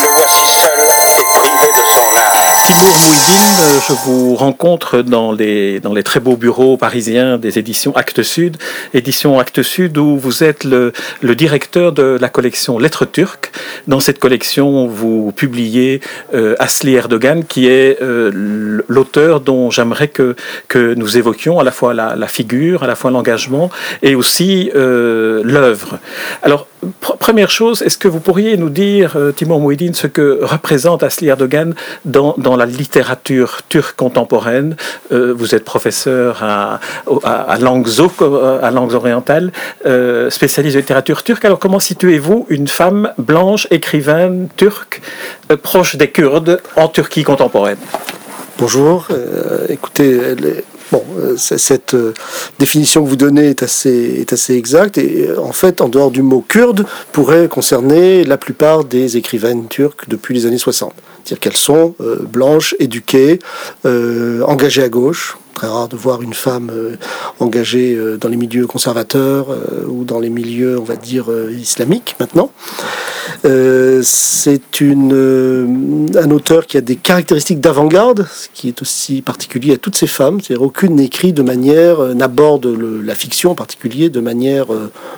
le voici euh, je vous rencontre dans les, dans très beaux bureaux parisiens des éditions Actes Sud, éditions Actes Sud où vous êtes le, le directeur de la collection Lettres turques. Dans cette collection, vous publiez euh, Asli Erdogan, qui est euh, l'auteur dont j'aimerais que, nous évoquions à la fois la, figure, à la fois l'engagement et aussi l'œuvre. Alors, première chose, est-ce que vous pourriez nous dire, euh, Timur Mouhidine, ce que représente Asli Erdogan dans, dans la littérature turque contemporaine? Euh, Vous êtes professeur à, au- à, à langues euh, à orientales, spécialiste de littérature turque. Alors, comment situez-vous une femme blanche, écrivaine turque, proche des Kurdes en Turquie contemporaine? Bonjour. Écoutez, elle bon, euh, cette euh, définition que vous donnez est assez, est assez exacte et euh, en fait, en dehors du mot kurde, pourrait concerner la plupart des écrivaines turques depuis les années 60. C'est-à-dire qu'elles sont blanches, éduquées, engagées à gauche. Très rare de voir une femme engagée dans les milieux conservateurs ou dans les milieux, on va dire, islamiques maintenant. Euh, c'est une, euh, un auteur qui a des caractéristiques d'avant-garde, ce qui est aussi particulier à toutes ces femmes. C'est-à-dire aucune n'écrit de manière, euh, n'aborde la fiction en particulier de manière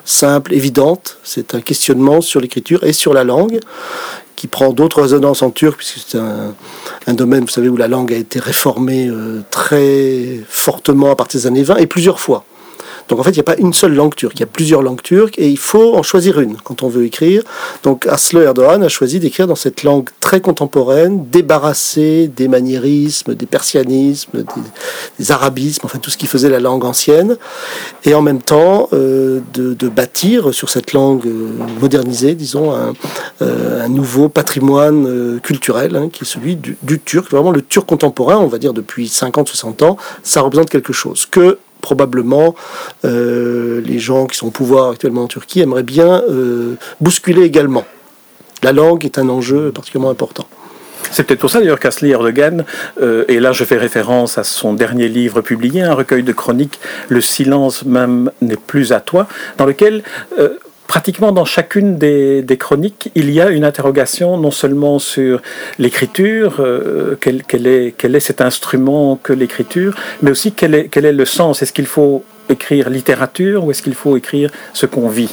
simple, évidente. C'est un questionnement sur l'écriture et sur la langue qui prend d'autres résonances en turc, puisque c'est un, un domaine, vous savez, où la langue a été réformée très fortement à partir des années 20 et plusieurs fois. Donc en fait, il n'y a pas une seule langue turque, il y a plusieurs langues turques et il faut en choisir une quand on veut écrire. Donc Aslı Erdogan a choisi d'écrire dans cette langue très contemporaine, débarrassée des maniérismes, des persianismes, des, des arabismes, enfin tout ce qui faisait la langue ancienne, et en même temps euh, de, bâtir sur cette langue euh, modernisée, disons, un, euh, nouveau patrimoine culturel hein, qui est celui du, du turc, vraiment le turc contemporain, on va dire depuis 50-60 ans, ça représente quelque chose que probablement euh, les gens qui sont au pouvoir actuellement en Turquie aimeraient bien euh, bousculer également. La langue est un enjeu particulièrement important. C'est peut-être pour ça d'ailleurs qu'Asli Erdogan, euh, et là je fais référence à son dernier livre publié, un recueil de chroniques, Le silence même n'est plus à toi, dans lequel pratiquement dans chacune des, chroniques, il y a une interrogation non seulement sur l'écriture, euh, quel, est, cet instrument que l'écriture, mais aussi quel est, le sens. Est-ce qu'il faut écrire littérature ou est-ce qu'il faut écrire ce qu'on vit?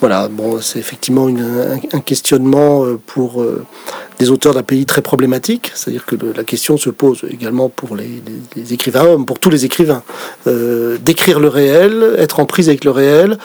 Voilà, bon, c'est effectivement un, questionnement pour euh, des auteurs d'un pays très problématique, c'est-à-dire que la question se pose également pour les, écrivains, pour tous les écrivains, euh, d'écrire le réel, être en prise avec le réel.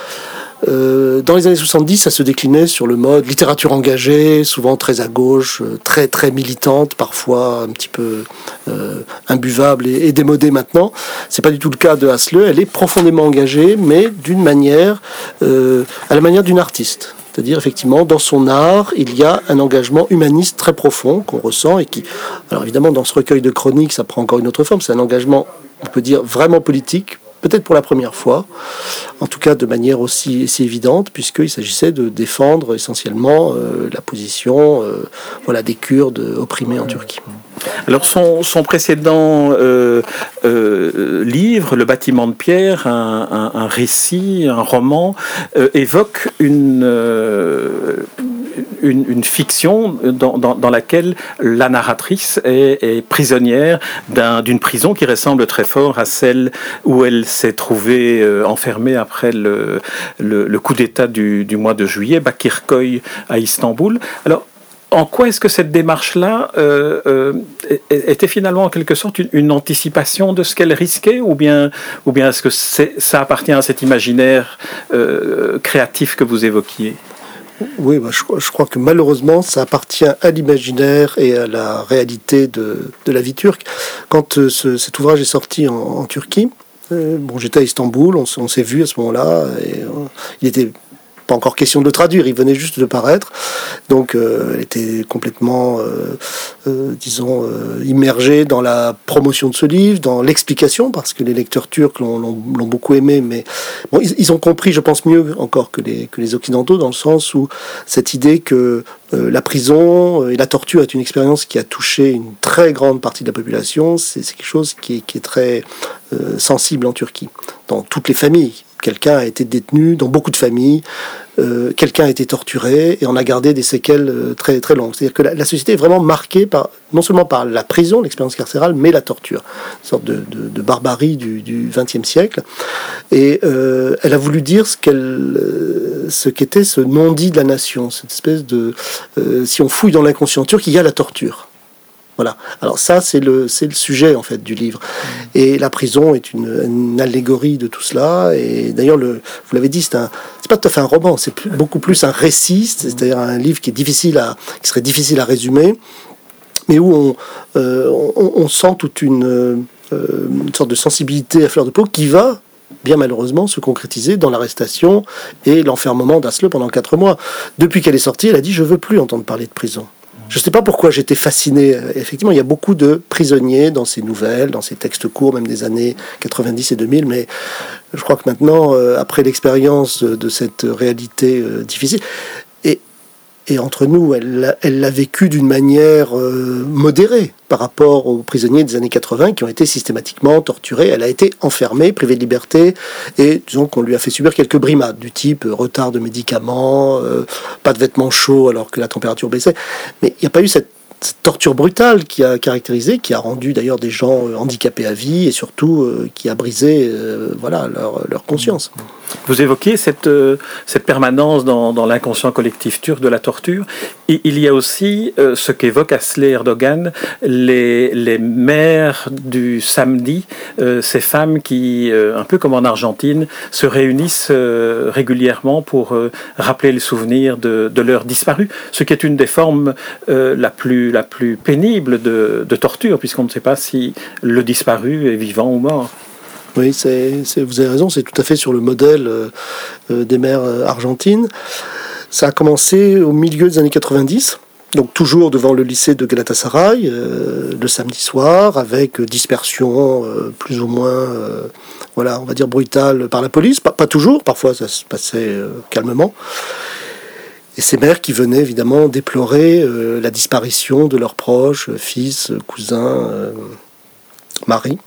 Euh, dans les années 70, ça se déclinait sur le mode littérature engagée, souvent très à gauche, très très militante, parfois un petit peu euh, imbuvable et, démodée maintenant. C'est pas du tout le cas de Hasle. Elle est profondément engagée, mais d'une manière, euh, à la manière d'une artiste. C'est-à-dire, effectivement, dans son art, il y a un engagement humaniste très profond qu'on ressent et qui, alors évidemment, dans ce recueil de chroniques, ça prend encore une autre forme. C'est un engagement, on peut dire, vraiment politique, peut-être pour la première fois, en tout cas de manière aussi, évidente, puisqu'il s'agissait de défendre essentiellement euh, la position euh, voilà, des Kurdes opprimés en Turquie. Alors son, son précédent euh, livre, Le bâtiment de pierre, un, récit, un roman, évoque une, une, fiction dans, laquelle la narratrice est, prisonnière d'une un, prison qui ressemble très fort à celle où elle s'est trouvée euh, enfermée après le, coup d'État du, mois de juillet, Bakirköy à Istanbul. Alors, en quoi est-ce que cette démarche-là euh, euh, était finalement en quelque sorte une, anticipation de ce qu'elle risquait ou bien, ou bien est-ce que ça appartient à cet imaginaire créatif que vous évoquiez? Oui, bah, je, crois que malheureusement, ça appartient à l'imaginaire et à la réalité de, de la vie turque. Quand euh, ce, cet ouvrage est sorti en, Turquie, euh, bon, j'étais à Istanbul, on, on s'est vu à ce moment-là, et euh, il était pas encore question de le traduire, il venait juste de paraître. Donc elle était complètement, disons, immergée dans la promotion de ce livre, dans l'explication, parce que les lecteurs turcs l'ont beaucoup aimé, mais bon, ils, ont compris, je pense, mieux encore que les, que les Occidentaux, dans le sens où cette idée que la prison et la torture est une expérience qui a touché une très grande partie de la population, c'est quelque chose qui est, très euh, sensible en Turquie. Dans toutes les familles, quelqu'un a été détenu, dans beaucoup de familles, euh, quelqu'un a été torturé et on a gardé des séquelles euh, très très longues. C'est-à-dire que la, société est vraiment marquée par non seulement par la prison, l'expérience carcérale, mais la torture, une sorte de, barbarie du XXe siècle. Et elle a voulu dire ce qu'elle, ce qu'était ce non-dit de la nation, cette espèce de, si on fouille dans l'inconscient turc, il y a la torture. Voilà. Alors ça, c'est le, c'est le sujet en fait du livre. Et la prison est une, allégorie de tout cela. Et d'ailleurs, le, vous l'avez dit, c'est un, c'est pas tout à fait un roman, c'est beaucoup plus un récit, c'est-à-dire un livre qui est difficile à, qui serait difficile à résumer, mais où on, euh, on, sent toute une, euh, une sorte de sensibilité à fleur de peau qui va bien malheureusement se concrétiser dans l'arrestation et l'enfermement d'Asle pendant quatre mois. Depuis qu'elle est sortie, elle a dit je veux plus entendre parler de prison. Je ne sais pas pourquoi j'étais fasciné. Effectivement, il y a beaucoup de prisonniers dans ces nouvelles, dans ces textes courts, même des années 90 et 2000, mais je crois que maintenant, euh, après l'expérience de cette réalité euh, difficile, et entre nous, elle l'a vécu d'une manière euh, modérée par rapport aux prisonniers des années 80 qui ont été systématiquement torturés. Elle a été enfermée, privée de liberté, et disons qu'on lui a fait subir quelques brimades du type euh, retard de médicaments, euh, pas de vêtements chauds alors que la température baissait. Mais il n'y a pas eu cette torture brutale qui a caractérisé, qui a rendu d'ailleurs des gens handicapés à vie et surtout qui a brisé voilà, leur, leur conscience. Vous évoquez cette, euh, cette permanence dans, dans l'inconscient collectif turc de la torture. Il y a aussi euh, ce qu'évoque Asle Erdogan, les, les mères du samedi, euh, ces femmes qui, un peu comme en Argentine, se réunissent régulièrement pour rappeler le souvenir de, de leurs disparus, ce qui est une des formes la, plus, la plus pénible de, de torture, puisqu'on ne sait pas si le disparu est vivant ou mort. Oui, vous avez raison, c'est tout à fait sur le modèle euh, euh, des mères euh, argentines. Ça a commencé au milieu des années 90, donc toujours devant le lycée de Galatasaray, le samedi soir, avec dispersion plus ou moins, voilà, on va dire brutale par la police. Pas, pas toujours, parfois ça se passait calmement. Et ces mères qui venaient évidemment déplorer la disparition de leurs proches, fils, cousins, mari.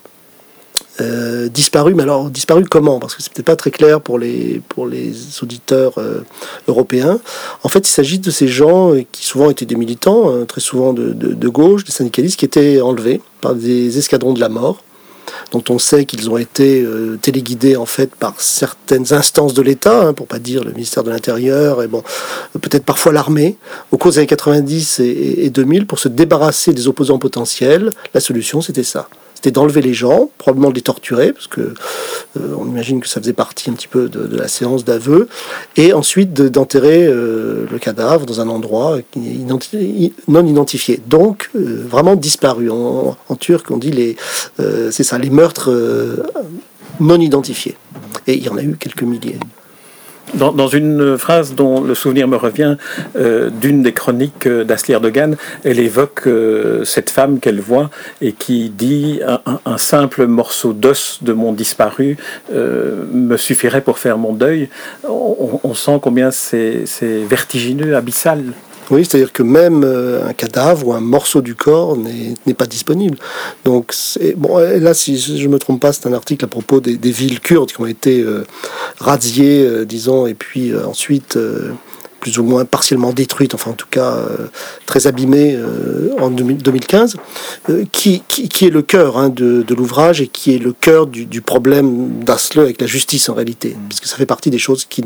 Euh, disparu, mais alors disparu comment? Parce que c'est peut-être pas très clair pour les, pour les auditeurs euh, européens. En fait, il s'agit de ces gens euh, qui souvent étaient des militants, hein, très souvent de, de, gauche, des syndicalistes, qui étaient enlevés par des escadrons de la mort, dont on sait qu'ils ont été téléguidés en fait par certaines instances de l'État, hein, pour pas dire le ministère de l'Intérieur, et bon, peut-être parfois l'armée, au cours des années 90 et, et 2000, pour se débarrasser des opposants potentiels. La solution, c'était ça c'était d'enlever les gens, probablement de les torturer, parce que euh, on imagine que ça faisait partie un petit peu de, la séance d'aveu, et ensuite d'enterrer euh, le cadavre dans un endroit non identifié. Donc euh, vraiment disparu. En, en, turc, on dit les, c'est ça, les meurtres non identifiés. Et il y en a eu quelques milliers. Dans, une phrase dont le souvenir me revient euh, d'une des chroniques d'Asli Erdogan, elle évoque euh, cette femme qu'elle voit et qui dit un, simple morceau d'os de mon disparu euh, me suffirait pour faire mon deuil. On, on sent combien c'est vertigineux, abyssal. Oui, c'est-à-dire que même euh, un cadavre ou un morceau du corps n'est pas disponible. Donc, bon, là, si je ne me trompe pas, c'est un article à propos des, villes kurdes qui ont été euh, radiées, euh, disons, et puis ensuite plus ou moins partiellement détruites, enfin en tout cas très abîmées en 2015, qui, qui, est le cœur hein, de, l'ouvrage et qui est le cœur du, du problème d'Asle avec la justice en réalité, puisque ça fait partie des choses qui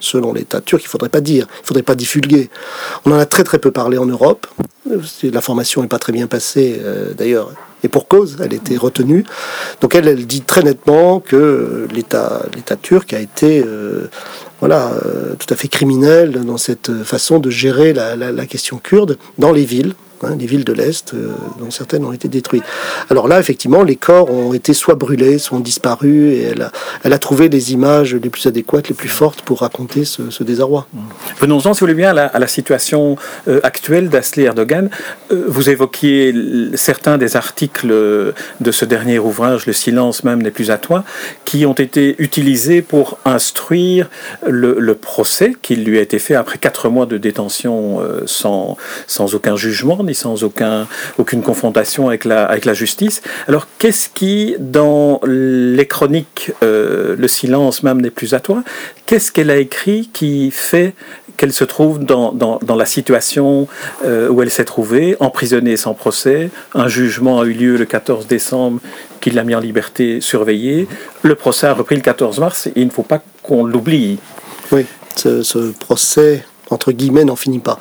selon l'État turc, il ne faudrait pas dire, il ne faudrait pas divulguer. On en a très très peu parlé en Europe. L'information n'est pas très bien passée euh, d'ailleurs, et pour cause, elle était retenue. Donc elle, elle dit très nettement que l'État, l'État turc a été euh, voilà, euh, tout à fait criminel dans cette façon de gérer la, la, question kurde dans les villes, hein, les villes de l'Est, euh, dont certaines ont été détruites. Alors là, effectivement, les corps ont été soit brûlés, soit disparus, et elle a, trouvé les images les plus adéquates, les plus fortes pour raconter ce, désarroi. Venons-en, si vous voulez bien, à la, situation euh, actuelle d'Asli Erdogan. Euh, vous évoquiez certains des articles de ce dernier ouvrage, Le silence même n'est plus à toi, qui ont été utilisés pour instruire le, procès qui lui a été fait après quatre mois de détention sans aucun jugement sans aucun, aucune confrontation avec la, justice. Alors qu'est-ce qui, dans les chroniques, euh, le silence même n'est plus à toi, qu'est-ce qu'elle a écrit qui fait qu'elle se trouve dans, la situation euh, où elle s'est trouvée, emprisonnée sans procès. Un jugement a eu lieu le 14 décembre qui l'a mis en liberté surveillée. Le procès a repris le 14 mars et il ne faut pas qu'on l'oublie. Oui, ce procès, entre guillemets, n'en finit pas.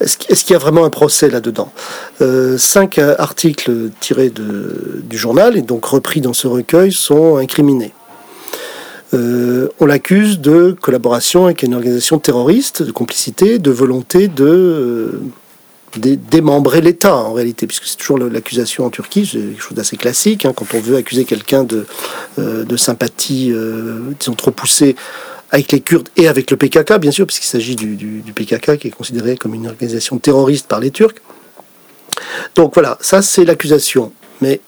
Est-ce qu'il y a vraiment un procès là-dedans euh, Cinq articles tirés du journal et donc repris dans ce recueil sont incriminés. Euh, on l'accuse de collaboration avec une organisation terroriste, de complicité, de volonté de, euh, démembrer l'État en réalité, puisque c'est toujours l'accusation en Turquie, c'est quelque chose d'assez classique. Hein, quand on veut accuser quelqu'un de, sympathie, disons trop poussée avec les Kurdes et avec le PKK, bien sûr, puisqu'il s'agit du, PKK qui est considéré comme une organisation terroriste par les Turcs. Donc voilà, ça c'est l'accusation. Mais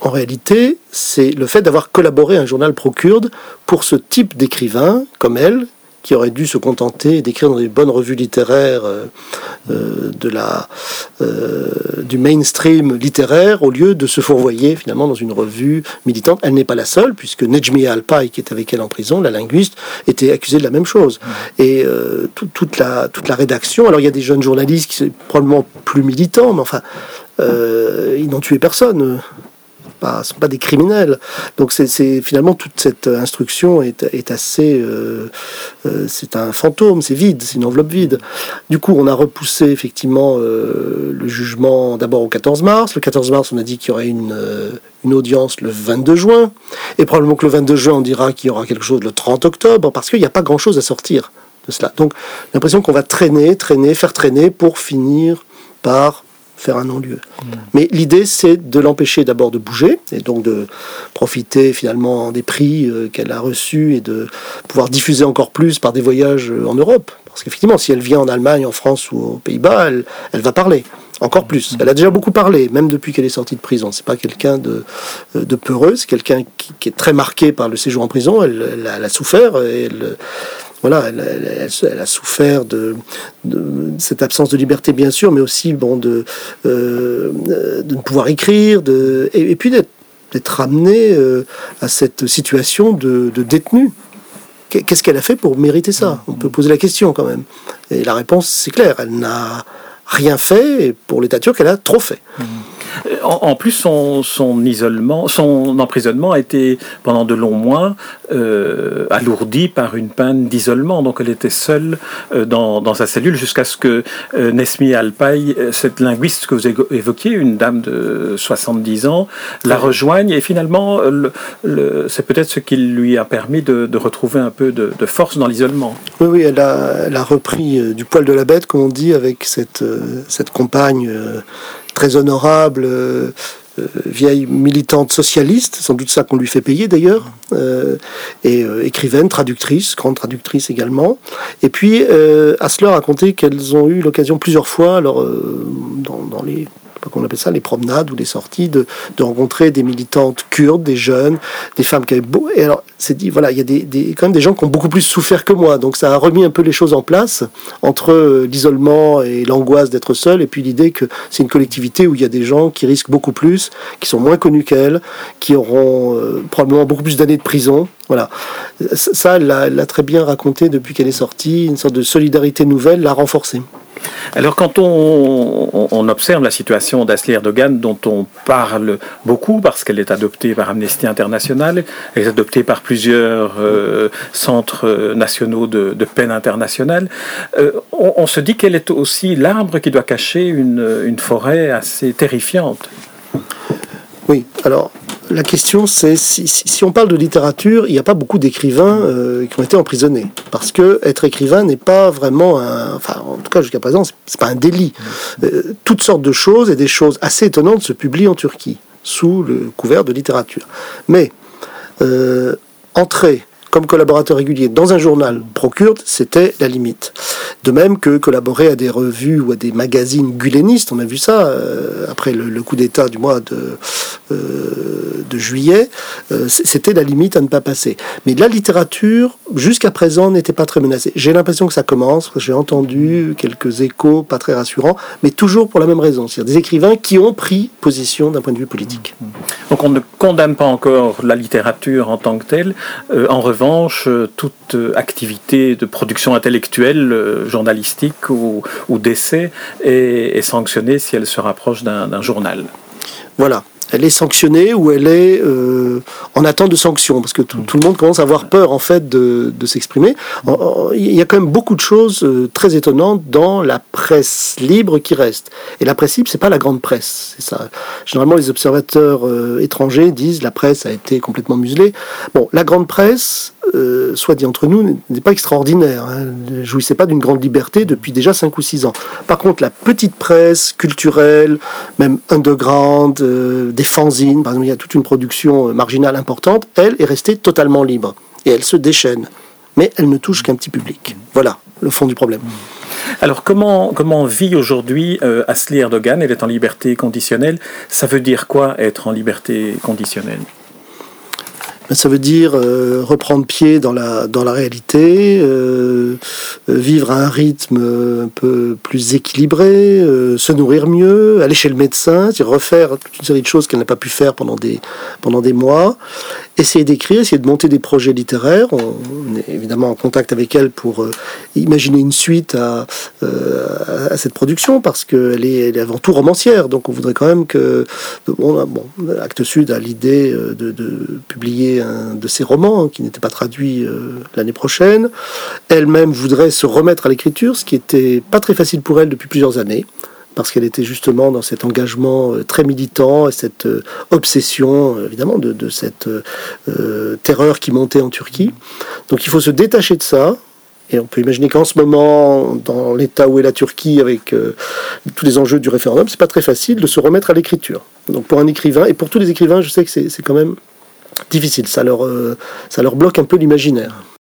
en réalité, c'est le fait d'avoir collaboré à un journal pro-kurde pour ce type d'écrivain, comme elle, qui aurait dû se contenter d'écrire dans des bonnes revues littéraires euh, euh, de la, euh, du mainstream littéraire au lieu de se fourvoyer finalement dans une revue militante. Elle n'est pas la seule, puisque Nejmi Alpay, qui est avec elle en prison, la linguiste, était accusée de la même chose. Et toute, la, toute la rédaction, alors il y a des jeunes journalistes qui sont probablement plus militants, mais enfin, ils n'ont tué personne pas, sont pas des criminels. Donc c'est finalement toute cette instruction est, assez, euh, euh, c'est un fantôme, c'est vide, c'est une enveloppe vide. Du coup, on a repoussé effectivement euh, le jugement d'abord au 14 mars. Le 14 mars, on a dit qu'il y aurait une, une audience le 22 juin, et probablement que le 22 juin, on dira qu'il y aura quelque chose le 30 octobre, parce qu'il n'y a pas grand-chose à sortir de cela. Donc l'impression qu'on va traîner, traîner, faire traîner pour finir par faire un non-lieu. Mais l'idée, c'est de l'empêcher d'abord de bouger, et donc de profiter finalement des prix euh, qu'elle a reçus et de pouvoir diffuser encore plus par des voyages euh, en Europe. Parce qu'effectivement, si elle vient en Allemagne, en France ou aux Pays-Bas, elle, elle va parler. Encore plus. Elle a déjà beaucoup parlé, même depuis qu'elle est sortie de prison. C'est pas quelqu'un de, euh, de peureux, c'est quelqu'un qui, est très marqué par le séjour en prison. Elle, a, souffert. Et elle, voilà, elle, a souffert de, cette absence de liberté, bien sûr, mais aussi bon, de, euh, ne pouvoir écrire, et, puis d'être ramenée euh, à cette situation de, de. Qu'est-ce qu'elle a fait pour mériter ça? On peut poser la question quand même. Et la réponse, c'est clair, elle n'a rien fait, et pour l'État turc, elle a trop fait. Mmh. En, plus, son, isolement, son emprisonnement a été pendant de longs mois euh, alourdi par une peine d'isolement. Donc, elle était seule euh, dans, sa cellule jusqu'à ce que euh, Nesmi Alpay, cette linguiste que vous évoquiez, une dame de 70 ans, la rejoigne. Et finalement, c'est peut-être ce qui lui a permis de, retrouver un peu de, force dans l'isolement. Oui, oui, elle a, repris du poil de la bête, comme on dit, avec cette, cette compagne très honorable, euh, euh, vieille militante socialiste, sans doute ça qu'on lui fait payer d'ailleurs, euh, et écrivaine, traductrice, grande traductrice également. Et puis, Asler a raconté qu'elles ont eu l'occasion plusieurs fois, alors dans les qu'on appelle ça, les promenades ou les sorties, de, rencontrer des militantes kurdes, des jeunes, des femmes qui avaient beau. Et alors, c'est dit, voilà, il y a des, quand même des gens qui ont beaucoup plus souffert que moi. Donc, ça a remis un peu les choses en place entre euh, l'isolement et l'angoisse d'être seul, et puis l'idée que c'est une collectivité où il y a des gens qui risquent beaucoup plus, qui sont moins connus qu'elle, qui auront euh, probablement beaucoup plus d'années de prison. Voilà. Ça, elle l'a très bien raconté depuis qu'elle est sortie. Une sorte de solidarité nouvelle l'a renforcée. Alors quand on, observe la situation d'Asli Erdogan, dont on parle beaucoup parce qu'elle est adoptée par Amnesty International, elle est adoptée par plusieurs euh, centres nationaux de, peine internationale, euh, on, se dit qu'elle est aussi l'arbre qui doit cacher une forêt assez terrifiante. Oui, alors la question, c'est si, on parle de littérature, il n'y a pas beaucoup d'écrivains euh, qui ont été emprisonnés. Parce que être écrivain n'est pas vraiment un. Enfin, en tout cas, jusqu'à présent, c'est pas un délit. Euh, toutes sortes de choses et des choses assez étonnantes se publient en Turquie, sous le couvert de littérature. Mais euh, entrer comme collaborateur régulier dans un journal pro-kurde, c'était la limite. De même que collaborer à des revues ou à des magazines gulenistes, on a vu ça euh, après le, coup d'État du mois de, euh, juillet, euh, c'était la limite à ne pas passer. Mais la littérature, jusqu'à présent, n'était pas très menacée. J'ai l'impression que ça commence, j'ai entendu quelques échos pas très rassurants, mais toujours pour la même raison, c'est-à-dire des écrivains qui ont pris position d'un point de vue politique. Donc on ne condamne pas encore la littérature en tant que telle. en revanche, euh, toute euh, activité de production intellectuelle, euh, journalistique ou, d'essai est, est, sanctionnée si elle se rapproche d'un journal. Voilà elle est sanctionnée ou elle est euh, en attente de sanctions parce que tout, le monde commence à avoir peur en fait de, s'exprimer. Il y a quand même beaucoup de choses très étonnantes dans la presse libre qui reste. Et la presse libre, c'est pas la grande presse. C'est ça. Généralement, les observateurs euh, étrangers disent la presse a été complètement muselée. Bon, la grande presse, soit dit entre nous, n'est pas extraordinaire. Hein. Ne jouissait pas d'une grande liberté depuis déjà 5 ou 6 ans. Par contre, la petite presse culturelle, même underground, des fanzines, par exemple, il y a toute une production euh, marginale importante, elle est restée totalement libre. Et elle se déchaîne. Mais elle ne touche qu'un petit public. Voilà le fond du problème. Alors comment, comment vit aujourd'hui euh, Asli Erdogan? Elle est en liberté conditionnelle. Ça veut dire quoi être en liberté conditionnelle? Ça veut dire euh, reprendre pied dans la, dans la réalité, euh, euh, vivre à un rythme un peu plus équilibré, se nourrir mieux, aller chez le médecin, refaire toute une série de choses qu'elle n'a pas pu faire pendant des, pendant des mois, essayer d'écrire, essayer de monter des projets littéraires. On, est évidemment en contact avec elle pour imaginer une suite à, à cette production parce qu'elle est, elle est avant tout romancière, donc on voudrait quand même que... Bon, bon Actes Sud a l'idée de, de publier un de ses romans qui n'était pas traduit euh, l'année prochaine. Elle-même voudrait se remettre à l'écriture, ce qui était pas très facile pour elle depuis plusieurs années parce qu'elle était justement dans cet engagement euh, très militant et cette euh, obsession, évidemment, de, cette terreur qui montait en Turquie. Donc il faut se détacher de ça. Et on peut imaginer qu'en ce moment, dans l'état où est la Turquie, avec tous les enjeux du référendum, c'est pas très facile de se remettre à l'écriture. Donc pour un écrivain, et pour tous les écrivains, je sais que c'est quand même difficile. Ça leur, euh, ça leur bloque un peu l'imaginaire.